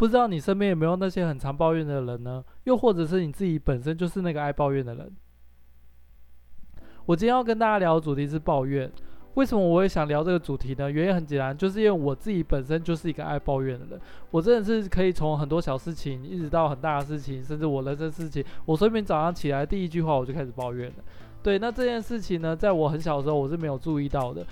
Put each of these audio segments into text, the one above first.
不知道你身边有没有那些很常抱怨的人呢？又或者是你自己本身就是那个爱抱怨的人？我今天要跟大家聊的主题是抱怨。为什么我会想聊这个主题呢？原因很简单，就是因为我自己本身就是一个爱抱怨的人。我真的是可以从很多小事情，一直到很大的事情，甚至我人生事情，我随便早上起来第一句话我就开始抱怨了。对，那这件事情呢，在我很小的时候我是没有注意到的。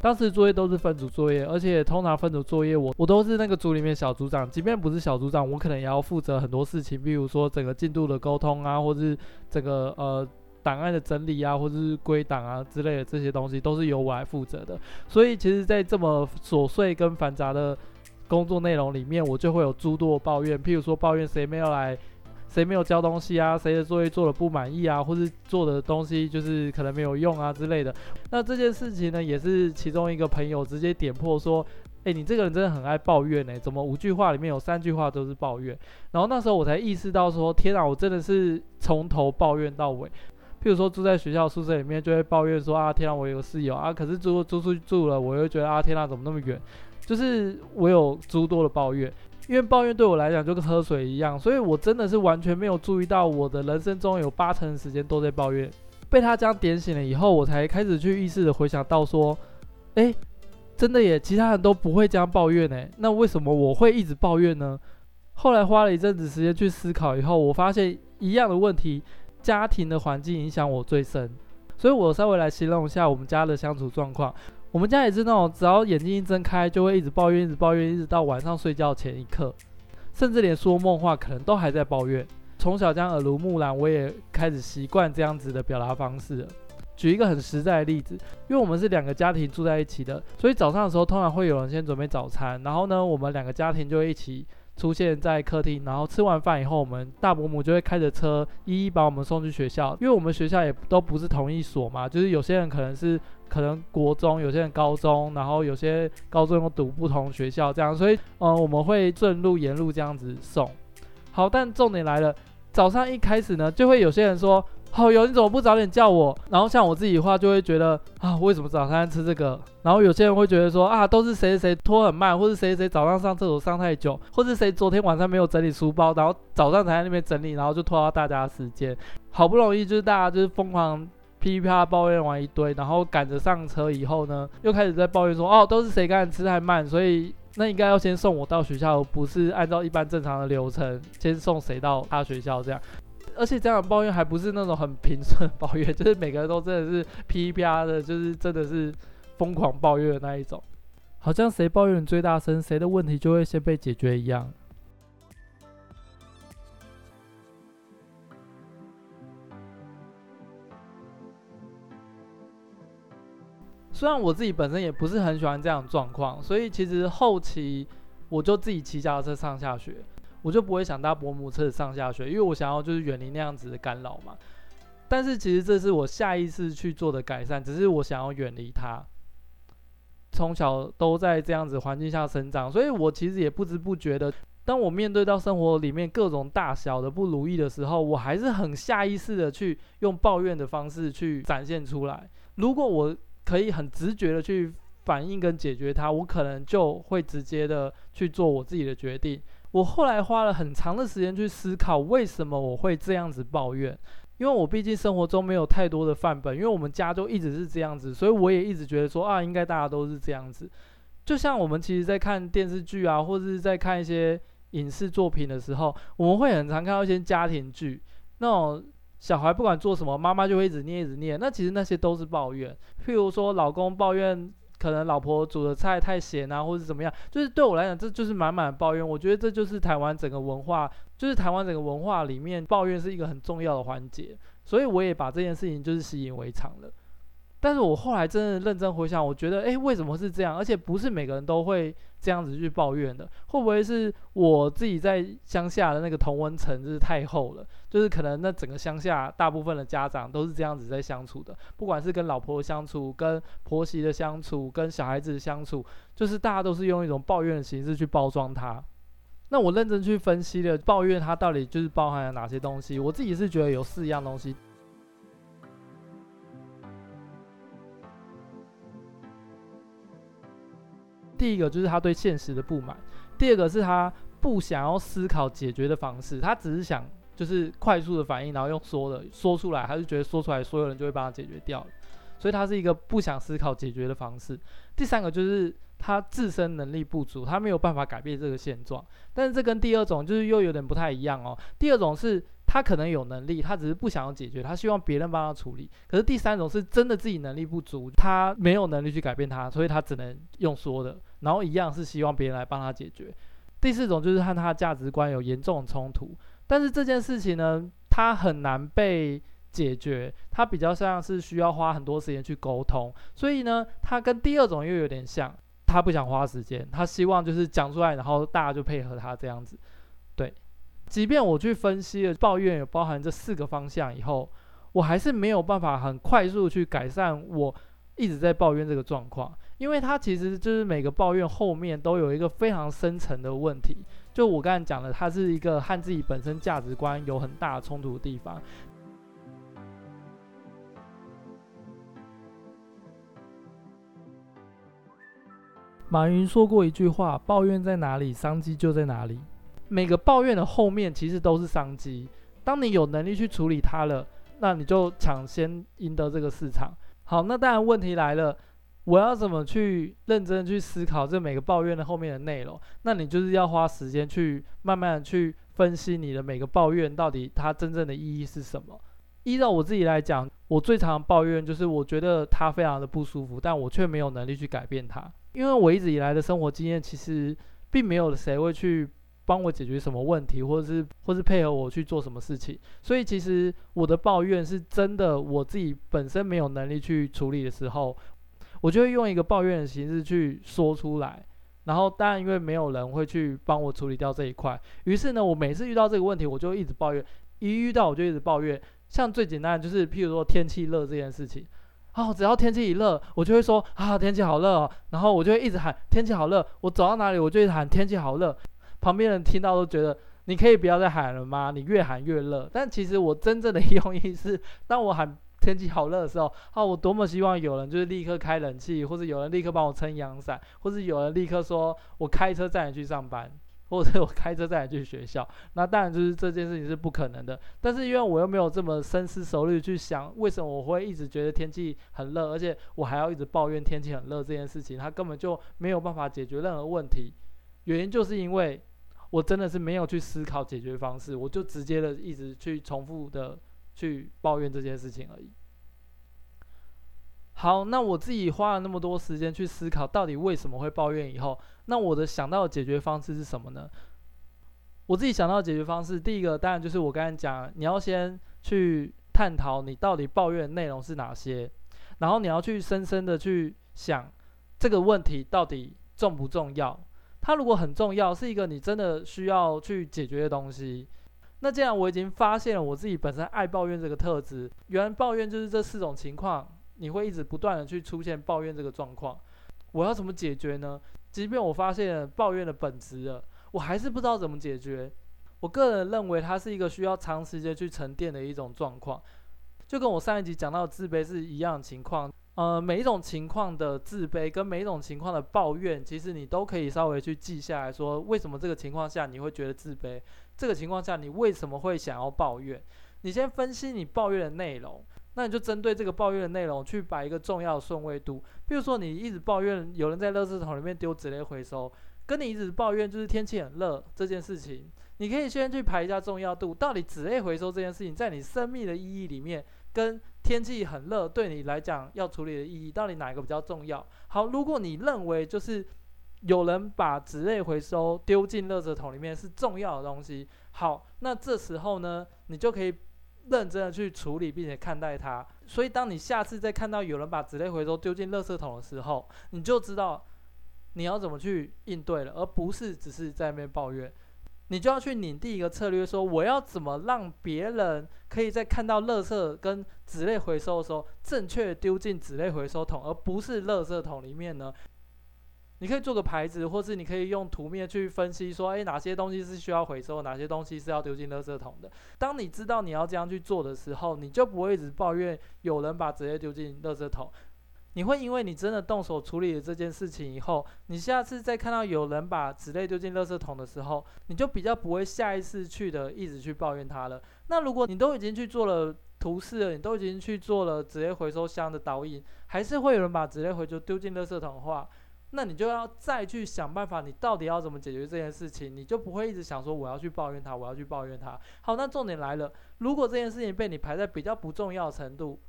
当时作业都是分组作业，而且通常分组作业我我都是那个组里面小组长，即便不是小组长，我可能也要负责很多事情，比如说整个进度的沟通啊，或是整个呃。档案的整理啊，或者是归档啊之类的这些东西，都是由我来负责的。所以，其实，在这么琐碎跟繁杂的工作内容里面，我就会有诸多抱怨。譬如说，抱怨谁没有来，谁没有交东西啊，谁的作业做得不满意啊，或是做的东西就是可能没有用啊之类的。那这件事情呢，也是其中一个朋友直接点破说：“诶，你这个人真的很爱抱怨呢，怎么五句话里面有三句话都是抱怨？”然后那时候我才意识到说：“天啊，我真的是从头抱怨到尾。”譬如说住在学校宿舍里面，就会抱怨说啊，天啊，我有个室友啊，可是租租出去住了，我又觉得啊，天啊，怎么那么远？就是我有诸多的抱怨，因为抱怨对我来讲就跟喝水一样，所以我真的是完全没有注意到我的人生中有八成的时间都在抱怨。被他这样点醒了以后，我才开始去意识的回想到说，诶，真的耶，其他人都不会这样抱怨呢，那为什么我会一直抱怨呢？后来花了一阵子时间去思考以后，我发现一样的问题。家庭的环境影响我最深，所以我稍微来形容一下我们家的相处状况。我们家也是那种，只要眼睛一睁开，就会一直抱怨，一直抱怨，一直到晚上睡觉前一刻，甚至连说梦话可能都还在抱怨。从小这样耳濡目染，我也开始习惯这样子的表达方式。举一个很实在的例子，因为我们是两个家庭住在一起的，所以早上的时候通常会有人先准备早餐，然后呢，我们两个家庭就一起。出现在客厅，然后吃完饭以后，我们大伯母就会开着车一一把我们送去学校，因为我们学校也都不是同一所嘛，就是有些人可能是可能国中，有些人高中，然后有些高中又读不同学校这样，所以嗯，我们会顺路沿路这样子送。好，但重点来了，早上一开始呢，就会有些人说。好哟，你怎么不早点叫我？然后像我自己的话，就会觉得啊，为什么早餐吃这个？然后有些人会觉得说啊，都是谁谁拖很慢，或是谁谁早上上厕所上太久，或是谁昨天晚上没有整理书包，然后早上才在那边整理，然后就拖到大家时间。好不容易就是大家就是疯狂噼啪抱怨完一堆，然后赶着上车以后呢，又开始在抱怨说哦，都是谁刚才吃太慢，所以那应该要先送我到学校，不是按照一般正常的流程先送谁到他学校这样。而且这样抱怨还不是那种很平顺抱怨，就是每个人都真的是噼里啪啦的，就是真的是疯狂抱怨的那一种，好像谁抱怨最大声，谁的问题就会先被解决一样。虽然我自己本身也不是很喜欢这样的状况，所以其实后期我就自己骑脚踏车上下学。我就不会想搭伯母车子上下学，因为我想要就是远离那样子的干扰嘛。但是其实这是我下意识去做的改善，只是我想要远离它。从小都在这样子环境下生长，所以我其实也不知不觉的，当我面对到生活里面各种大小的不如意的时候，我还是很下意识的去用抱怨的方式去展现出来。如果我可以很直觉的去反应跟解决它，我可能就会直接的去做我自己的决定。我后来花了很长的时间去思考，为什么我会这样子抱怨？因为我毕竟生活中没有太多的范本，因为我们家就一直是这样子，所以我也一直觉得说啊，应该大家都是这样子。就像我们其实在看电视剧啊，或者是在看一些影视作品的时候，我们会很常看到一些家庭剧，那种小孩不管做什么，妈妈就会一直念一直念，那其实那些都是抱怨。譬如说老公抱怨。可能老婆煮的菜太咸啊，或者怎么样，就是对我来讲，这就是满满的抱怨。我觉得这就是台湾整个文化，就是台湾整个文化里面抱怨是一个很重要的环节，所以我也把这件事情就是习以为常了。但是我后来真的认真回想，我觉得，诶，为什么是这样？而且不是每个人都会这样子去抱怨的。会不会是我自己在乡下的那个同温层就是太厚了？就是可能那整个乡下大部分的家长都是这样子在相处的，不管是跟老婆相处、跟婆媳的相处、跟小孩子相处，就是大家都是用一种抱怨的形式去包装它。那我认真去分析了抱怨它到底就是包含了哪些东西，我自己是觉得有四样东西。第一个就是他对现实的不满，第二个是他不想要思考解决的方式，他只是想就是快速的反应，然后用说的说出来，他就觉得说出来所有人就会帮他解决掉了，所以他是一个不想思考解决的方式。第三个就是他自身能力不足，他没有办法改变这个现状，但是这跟第二种就是又有点不太一样哦。第二种是。他可能有能力，他只是不想要解决，他希望别人帮他处理。可是第三种是真的自己能力不足，他没有能力去改变他，所以他只能用说的，然后一样是希望别人来帮他解决。第四种就是和他价值观有严重冲突，但是这件事情呢，他很难被解决，他比较像是需要花很多时间去沟通，所以呢，他跟第二种又有点像，他不想花时间，他希望就是讲出来，然后大家就配合他这样子，对。即便我去分析了抱怨有包含这四个方向以后，我还是没有办法很快速去改善我一直在抱怨这个状况，因为它其实就是每个抱怨后面都有一个非常深层的问题。就我刚才讲的，它是一个和自己本身价值观有很大冲突的地方。马云说过一句话：“抱怨在哪里，商机就在哪里。”每个抱怨的后面其实都是商机。当你有能力去处理它了，那你就抢先赢得这个市场。好，那当然问题来了，我要怎么去认真去思考这每个抱怨的后面的内容？那你就是要花时间去慢慢去分析你的每个抱怨到底它真正的意义是什么。依照我自己来讲，我最常抱怨就是我觉得它非常的不舒服，但我却没有能力去改变它，因为我一直以来的生活经验其实并没有谁会去。帮我解决什么问题，或者是或是配合我去做什么事情，所以其实我的抱怨是真的，我自己本身没有能力去处理的时候，我就会用一个抱怨的形式去说出来。然后当然因为没有人会去帮我处理掉这一块，于是呢，我每次遇到这个问题，我就一直抱怨，一遇到我就一直抱怨。像最简单的就是，譬如说天气热这件事情，哦，只要天气一热，我就会说啊，天气好热哦，然后我就会一直喊天气好热，我走到哪里我就一直喊天气好热。旁边人听到都觉得，你可以不要再喊了吗？你越喊越热。但其实我真正的用意是，当我喊 天气好热的时候，啊，我多么希望有人就是立刻开冷气，或者有人立刻帮我撑阳伞，或者 有人立刻说我开车载你去上班，或者我开车载你去学校。那当然就是这件事情是不可能的。但是因为我又没有这么深思熟虑去想，为什么我会一直觉得天气很热，而且我还要一直抱怨天气很热这件事情，它根本就没有办法解决任何问题。原因就是因为。我真的是没有去思考解决方式，我就直接的一直去重复的去抱怨这件事情而已。好，那我自己花了那么多时间去思考到底为什么会抱怨以后，那我的想到的解决方式是什么呢？我自己想到的解决方式，第一个当然就是我刚才讲，你要先去探讨你到底抱怨的内容是哪些，然后你要去深深的去想这个问题到底重不重要。它如果很重要，是一个你真的需要去解决的东西，那既然我已经发现了我自己本身爱抱怨这个特质，原来抱怨就是这四种情况，你会一直不断的去出现抱怨这个状况，我要怎么解决呢？即便我发现了抱怨的本质了，我还是不知道怎么解决。我个人认为它是一个需要长时间去沉淀的一种状况，就跟我上一集讲到的自卑是一样的情况。呃，每一种情况的自卑跟每一种情况的抱怨，其实你都可以稍微去记下来说，为什么这个情况下你会觉得自卑？这个情况下你为什么会想要抱怨？你先分析你抱怨的内容，那你就针对这个抱怨的内容去摆一个重要的顺位度。比如说你一直抱怨有人在垃圾桶里面丢纸类回收，跟你一直抱怨就是天气很热这件事情，你可以先去排一下重要度，到底纸类回收这件事情在你生命的意义里面跟。天气很热，对你来讲要处理的意义到底哪一个比较重要？好，如果你认为就是有人把纸类回收丢进垃圾桶里面是重要的东西，好，那这时候呢，你就可以认真的去处理并且看待它。所以，当你下次再看到有人把纸类回收丢进垃圾桶的时候，你就知道你要怎么去应对了，而不是只是在那边抱怨。你就要去拟定一个策略，说我要怎么让别人可以在看到垃圾跟纸类回收的时候，正确丢进纸类回收桶，而不是垃圾桶里面呢？你可以做个牌子，或是你可以用图面去分析，说，诶，哪些东西是需要回收，哪些东西是要丢进垃圾桶的。当你知道你要这样去做的时候，你就不会一直抱怨有人把纸类丢进垃圾桶。你会因为你真的动手处理了这件事情以后，你下次再看到有人把纸类丢进垃圾桶的时候，你就比较不会下意识去的一直去抱怨他了。那如果你都已经去做了图示了，你都已经去做了纸类回收箱的导引，还是会有人把纸类回收丢进垃圾桶的话，那你就要再去想办法，你到底要怎么解决这件事情，你就不会一直想说我要去抱怨他，我要去抱怨他。好，那重点来了，如果这件事情被你排在比较不重要的程度，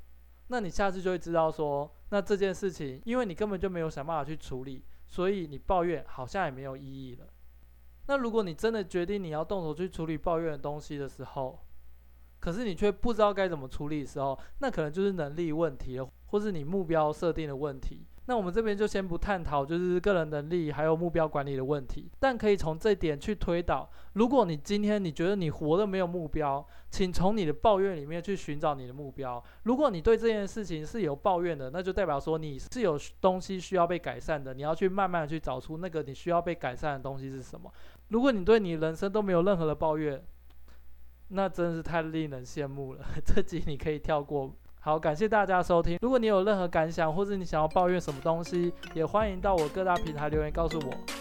那你下次就会知道说，那这件事情因为你根本就没有想办法去处理，所以你抱怨好像也没有意义了。那如果你真的决定你要动手去处理抱怨的东西的时候，可是你却不知道该怎么处理的时候，那可能就是能力问题了，或是你目标设定的问题。那我们这边就先不探讨，就是个人能力还有目标管理的问题，但可以从这点去推导。如果你今天你觉得你活得没有目标，请从你的抱怨里面去寻找你的目标。如果你对这件事情是有抱怨的，那就代表说你是有东西需要被改善的，你要去慢慢去找出那个你需要被改善的东西是什么。如果你对你人生都没有任何的抱怨，那真是太令人羡慕了。这集你可以跳过。好，感谢大家收听。如果你有任何感想，或者你想要抱怨什么东西，也欢迎到我各大平台留言告诉我。